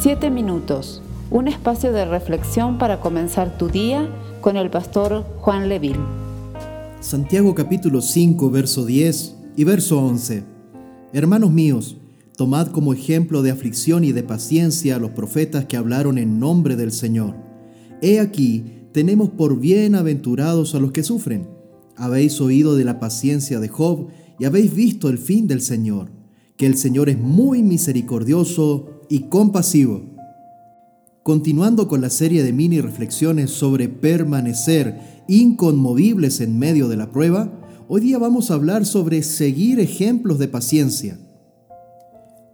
Siete minutos, un espacio de reflexión para comenzar tu día con el pastor Juan Leville. Santiago capítulo 5, verso 10 y verso 11. Hermanos míos, tomad como ejemplo de aflicción y de paciencia a los profetas que hablaron en nombre del Señor. He aquí, tenemos por bienaventurados a los que sufren. Habéis oído de la paciencia de Job y habéis visto el fin del Señor, que el Señor es muy misericordioso y compasivo. Continuando con la serie de mini reflexiones sobre permanecer inconmovibles en medio de la prueba, hoy día vamos a hablar sobre seguir ejemplos de paciencia.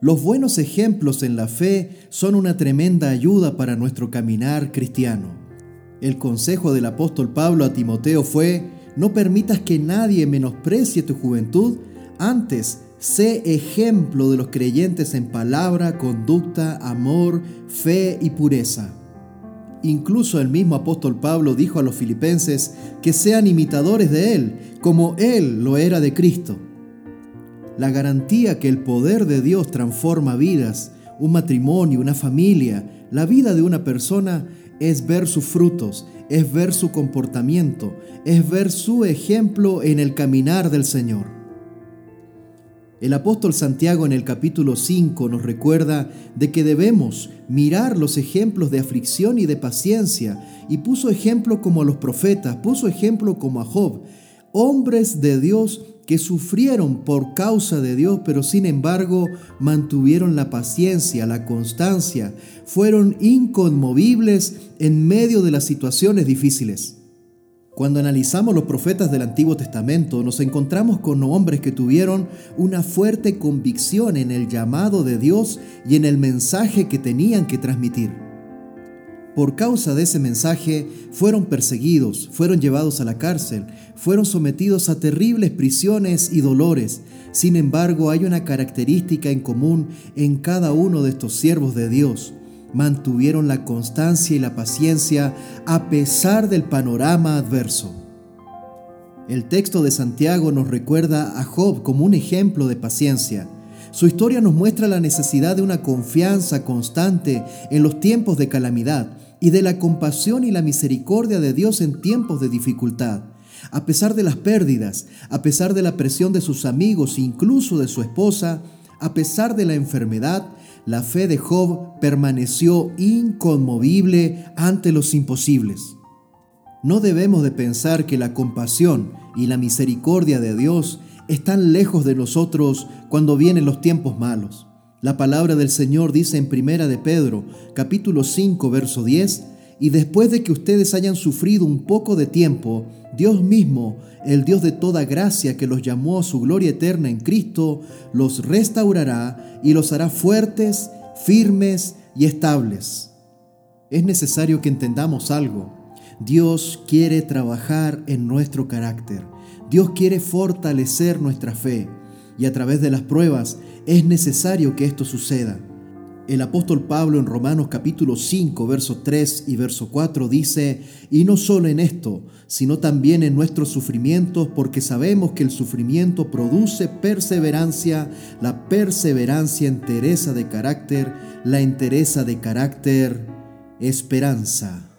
Los buenos ejemplos en la fe son una tremenda ayuda para nuestro caminar cristiano. El consejo del apóstol Pablo a Timoteo fue, no permitas que nadie menosprecie tu juventud, antes Sé ejemplo de los creyentes en palabra, conducta, amor, fe y pureza. Incluso el mismo apóstol Pablo dijo a los filipenses que sean imitadores de Él, como Él lo era de Cristo. La garantía que el poder de Dios transforma vidas, un matrimonio, una familia, la vida de una persona, es ver sus frutos, es ver su comportamiento, es ver su ejemplo en el caminar del Señor. El apóstol Santiago en el capítulo 5 nos recuerda de que debemos mirar los ejemplos de aflicción y de paciencia y puso ejemplo como a los profetas, puso ejemplo como a Job, hombres de Dios que sufrieron por causa de Dios, pero sin embargo mantuvieron la paciencia, la constancia, fueron inconmovibles en medio de las situaciones difíciles. Cuando analizamos los profetas del Antiguo Testamento, nos encontramos con hombres que tuvieron una fuerte convicción en el llamado de Dios y en el mensaje que tenían que transmitir. Por causa de ese mensaje fueron perseguidos, fueron llevados a la cárcel, fueron sometidos a terribles prisiones y dolores. Sin embargo, hay una característica en común en cada uno de estos siervos de Dios mantuvieron la constancia y la paciencia a pesar del panorama adverso. El texto de Santiago nos recuerda a Job como un ejemplo de paciencia. Su historia nos muestra la necesidad de una confianza constante en los tiempos de calamidad y de la compasión y la misericordia de Dios en tiempos de dificultad. A pesar de las pérdidas, a pesar de la presión de sus amigos, incluso de su esposa, a pesar de la enfermedad, la fe de Job permaneció inconmovible ante los imposibles. No debemos de pensar que la compasión y la misericordia de Dios están lejos de nosotros cuando vienen los tiempos malos. La palabra del Señor dice en Primera de Pedro, capítulo 5, verso 10, y después de que ustedes hayan sufrido un poco de tiempo, Dios mismo, el Dios de toda gracia que los llamó a su gloria eterna en Cristo, los restaurará y los hará fuertes, firmes y estables. Es necesario que entendamos algo. Dios quiere trabajar en nuestro carácter. Dios quiere fortalecer nuestra fe. Y a través de las pruebas es necesario que esto suceda. El apóstol Pablo en Romanos capítulo 5, verso 3 y verso 4 dice, y no solo en esto, sino también en nuestros sufrimientos, porque sabemos que el sufrimiento produce perseverancia, la perseverancia entereza de carácter, la entereza de carácter esperanza.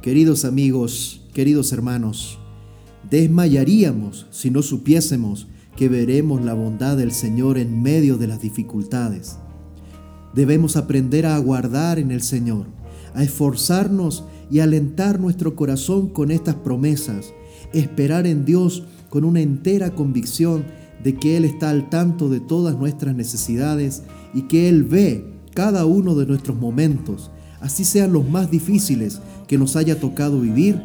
Queridos amigos, queridos hermanos, desmayaríamos si no supiésemos que veremos la bondad del Señor en medio de las dificultades. Debemos aprender a aguardar en el Señor, a esforzarnos y alentar nuestro corazón con estas promesas, esperar en Dios con una entera convicción de que Él está al tanto de todas nuestras necesidades y que Él ve cada uno de nuestros momentos, así sean los más difíciles que nos haya tocado vivir,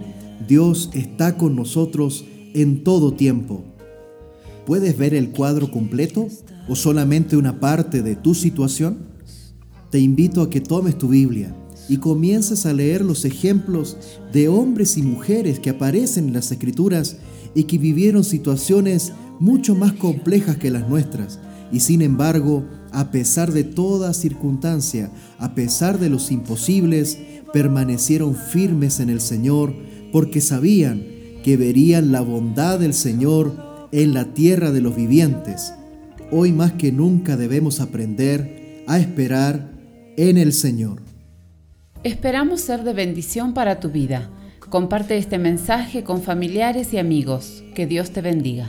Dios está con nosotros en todo tiempo. ¿Puedes ver el cuadro completo o solamente una parte de tu situación? Te invito a que tomes tu Biblia y comiences a leer los ejemplos de hombres y mujeres que aparecen en las Escrituras y que vivieron situaciones mucho más complejas que las nuestras. Y sin embargo, a pesar de toda circunstancia, a pesar de los imposibles, permanecieron firmes en el Señor porque sabían que verían la bondad del Señor en la tierra de los vivientes. Hoy más que nunca debemos aprender a esperar en el Señor. Esperamos ser de bendición para tu vida. Comparte este mensaje con familiares y amigos. Que Dios te bendiga.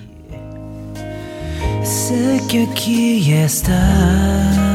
Sé que aquí estás